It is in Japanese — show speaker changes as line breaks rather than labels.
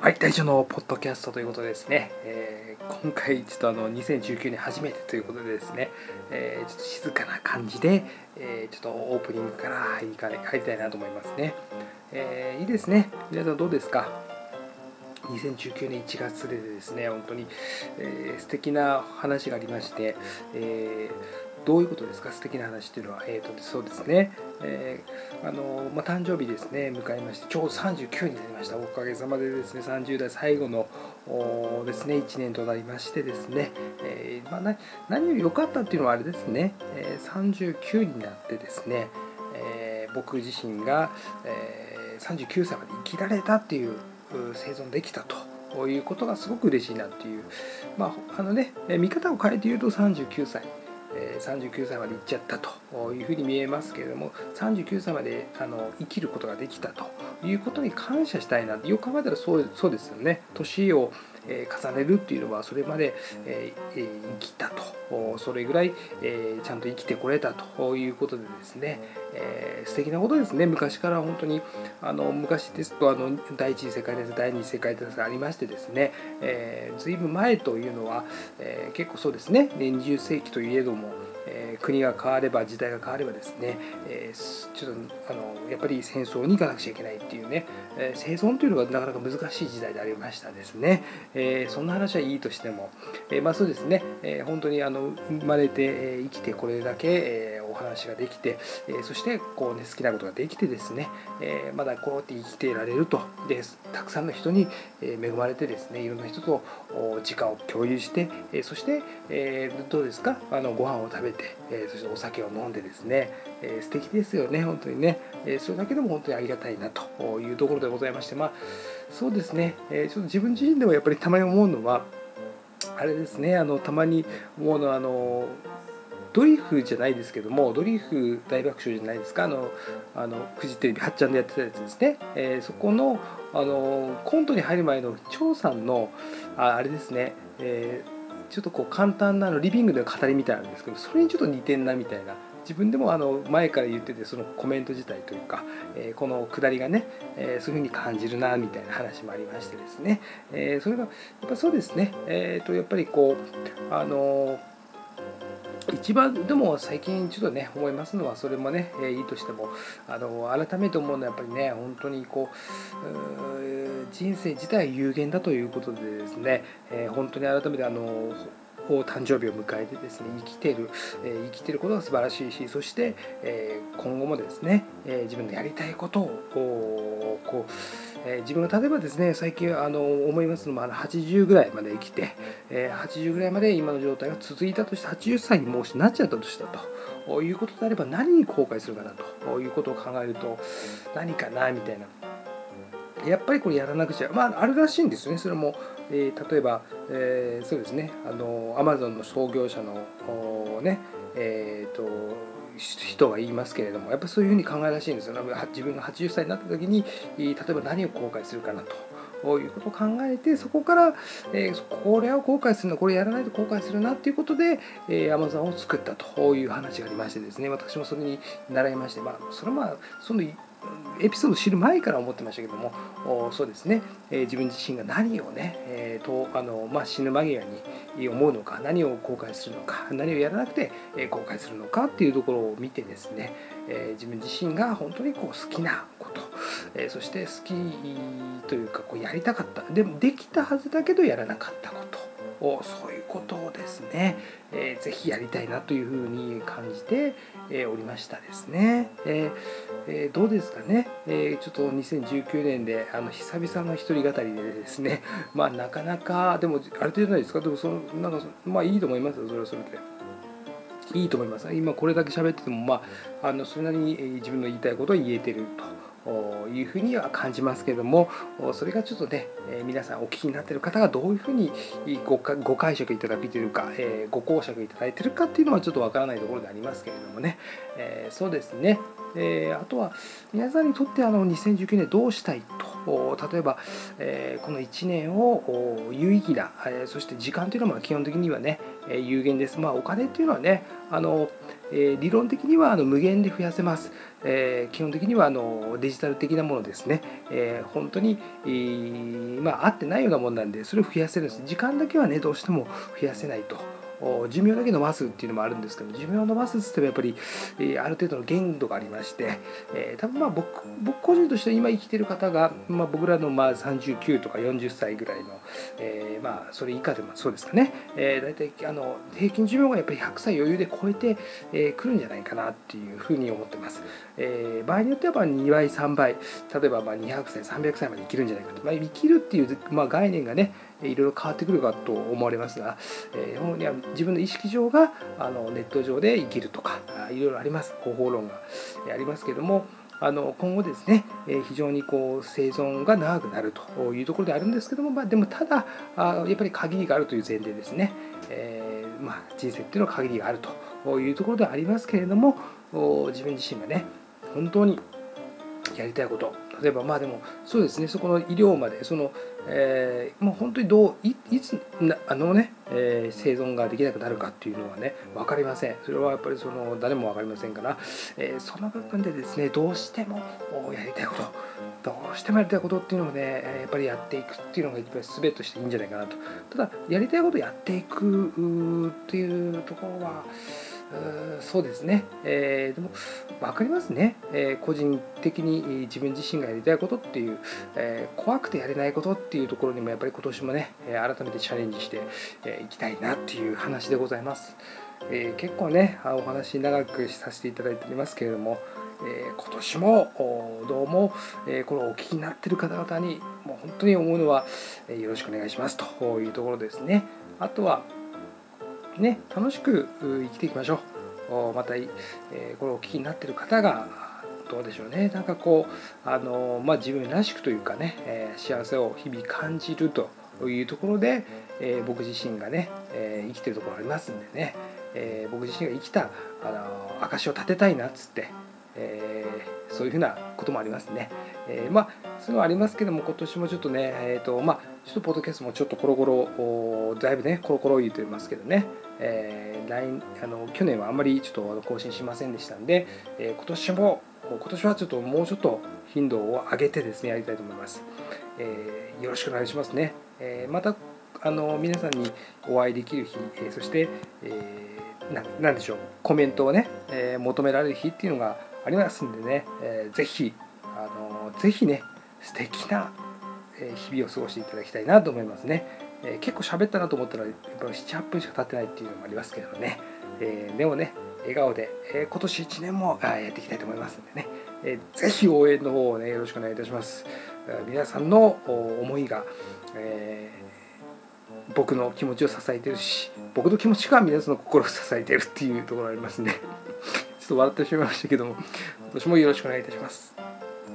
はい、大丈のポッドキャストということでですね、えー、今回ちょっとあの2019年初めてということでですね、えー、ちょっと静かな感じで、えー、ちょっとオープニングから入り入りたいなと思いますね。えいいですね。皆さんどうですか？2019年1月でですね、本当に、えー、素敵な話がありまして、えーどういうことですか？素敵な話っていうのは、えーと、そうですね、えー、あのまあ、誕生日ですね、迎えまして、ちょうど39になりました。おかげさまでですね、30代最後のですね、1年となりましてですね、えー、まあ、何より良かったっていうのはあれですね、えー、39になってですね、え僕自身が、え39歳まで生きられたっていう生存できたということがすごく嬉しいなっていう、まあ、あのね、見方を変えて言うと39歳。39歳まで行っちゃったというふうに見えますけれども39歳まであの生きることができたということに感謝したいなってよく考えたらそうそうですよね。年を重ねるっていうのはそれまで生きたと。それぐらいちゃんと生きてこれたということでですね素敵なことですね。昔から本当にあの昔ですとあの第一次世界大戦第二次世界大戦ありましてですね、えー、随分前というのは、え、結構そうですね。20世紀といえどもえ国が変われば時代が変わればですね、えちょっとあのやっぱり戦争に行かなくちゃいけないっていうね、え生存というのがなかなか難しい時代でありましたですね、えそんな話はいいとしても、えまあそうですね、え本当にあの生まれて、え生きてこれだけ、えー話ができて、えそしてこう、ね、好きなことができてですね、えまだこうやって生きていられると。でたくさんの人に恵まれてですねいろんな人と時間を共有して、えそして、えどうですか？あのご飯を食べて、えそしてお酒を飲んでですね、え素敵ですよね本当にね、えそれだけでも本当にありがたいなというところでございましてまあそうですね、えちょっと自分自身でもやっぱりたまに思うのはあれですね。あのたまに思うのはあのドリフじゃないですけどもドリフ大爆笑じゃないですか？あのあのフジテレビ8ちゃんでやってたやつですね、えー、そこのあのコントに入る前の張さんのああれですね、えー、ちょっとこう簡単なのリビングでの語りみたいなんですけどそれにちょっと似てんなみたいな。自分でもあの前から言っててそのコメント自体というか、えー、この下りがね、えー、そういうふうに感じるなみたいな話もありましてですね、えー、それがやっぱそうですね、えー、とやっぱりこうあの一番でも最近ちょっとね思いますのはそれもね、えいいとしてもあの改めて思うのはやっぱりね本当にこう人生自体有限だということでですね、え本当に改めてあの誕生日を迎えてですね生きてる、え生きてることが素晴らしいしそして、え今後もですね、え自分のやりたいことをこうえ自分が例えばですね最近あの思いますのも80ぐらいまで生きて、え80ぐらいまで今の状態が続いたとして80歳にもしなっちゃったとしたということであれば何に後悔するかなということを考えると何かなみたいな。やっぱりこれやらなくちゃまああるらしいんですよね。それも、えー、例えば、えー、そうですね。あのアマゾンの創業者のねえっ、ー、と人は言いますけれどもやっぱそういうふうに考えらしいんですよ自分が80歳になった時に例えば何を後悔するかなと。いうことを考えてそこから、えー、これを後悔するのこれやらないと後悔するなっていうことで、えー、Amazon を作ったという話がありましてですね私もそれに習いましてまあそれはまあそのエピソードを知る前から思ってましたけどもそうですね、えー、自分自身が何をね、えーとあのまあ、死ぬ間際に思うのか何を後悔するのか何をやらなくて後悔するのかっていうところを見てですね、えー、自分自身が本当にこう好きなこと、え、そして好きというかこうやりたかった。でもできたはずだけどやらなかったこと。をそういうことをですね、えー、ぜひやりたいなというふうに感じて、え、おりましたですね、ええ、どうですかね、え、ちょっと2019年であの久々の一人語りでですね。まあなかなかでもあれじゃないですか。でもそのなんかまあいいと思いますよそれはそれで。いいと思います。今これだけ喋ってても、まあ、あのそれなりに自分の言いたいことを言えてると。いうふうには感じますけれどもそれがちょっとね皆さんお聞きになっている方がどういうふうにごご解釈いただいているかご講釈いただいているかっていうのはちょっとわからないところでありますけれどもねそうですね、あとは皆さんにとってあの2019年どうしたいと例えば、え、この1年を有意義な、え、そして時間というのは基本的にはね、有限です。まあお金っていうのはねあの、え、理論的にはあの無限で増やせます。え、基本的にはあのデジタル的なものですね、え、本当に、まあ合ってないようなもんなんでそれを増やせるんです時間だけはねどうしても増やせないと。寿命だけ伸ばすっていうのもあるんですけど寿命を伸ばすっつってもやっぱり、えー、ある程度の限度がありまして、えー、多分まあ僕僕個人として今生きてる方が、まあ、僕らのまあ39とか40歳ぐらいの、えー、まあそれ以下でもそうですかね、えー、大体あの平均寿命がやっぱり100歳余裕で超えてく、えー、るんじゃないかなっていうふうに思ってます。えー、場合によっては2倍3倍例えばまあ200歳300歳まで生きるんじゃないかと、まあ、生きるっていう、まあ、概念がねいろいろ変わってくるかと思われますが、えー、自分の意識上があのネット上で生きるとかいろいろあります。方法論がありますけれどもあの今後ですね、え非常にこう生存が長くなるというところであるんですけども、まあ、でもただあやっぱり限りがあるという前提ですね、えー、まあ、人生っていうのは限りがあるというところではありますけれども自分自身がね本当にやりたいこと例えばまあでもそうですねそこの医療までその、えー、もう本当にどういつあのね、えー、生存ができなくなるかっていうのはね分かりません。それはやっぱりその誰も分かりませんから、えー、その部分でですねどうしてもやりたいことどうしてもやりたいことっていうのをねやっぱりやっていくっていうのが一番全てとしていいんじゃないかなと。ただやりたいことやっていくっていうところはそうですね、えー、でも分かりますね、えー、個人的に自分自身がやりたいことっていう、えー、怖くてやれないことっていうところにもやっぱり今年もね改めてチャレンジしてい、えきたいなっていう話でございます、え結構ねお話長くさせていただいておりますけれども、え今年もどうも、えこれをお聞きになってる方々にもう本当に思うのは、えよろしくお願いしますというところですね。あとはね、楽しく生きていきましょう。また、えー、これをお聞きになってる方がどうでしょうねなんかこうあの、まあ、自分らしくというかね、えー、幸せを日々感じるというところで、えー、僕自身がね、え生きてるところありますんでね、え僕自身が生きたあの証を立てたいなっつって、えそういうふうなこともありますね。えまあそういうのはありますけども今年もちょっとねえっ、とまあちょっとポッドキャストもちょっとコロコロだいぶねコロコロ言うてますけどねえー、来あの去年はあんまりちょっと更新しませんでしたんで、えー、今年も今年はちょっともうちょっと頻度を上げてですねやりたいと思います、えー、よろしくお願いしますね、えまたあの皆さんにお会いできる日、えそして、えー、なでしょうコメントをね、え求められる日っていうのがありますんでね、えー、ぜひあのぜひね素敵な日々を過ごしていただきたいなと思いますね。えー、結構喋ったなと思ったらやっぱ78分しか経ってないっていうのもありますけどね、えー、でもね笑顔で、えー、今年1年もやっていきたいと思いますんでね、えー、ぜひ応援の方をねよろしくお願いいたします、皆さんの思いが、え僕の気持ちを支えてるし僕の気持ちが皆さんの心を支えてるっていうところありますんで。ちょっと笑ってしまいましたけども今年もよろしくお願いいたします。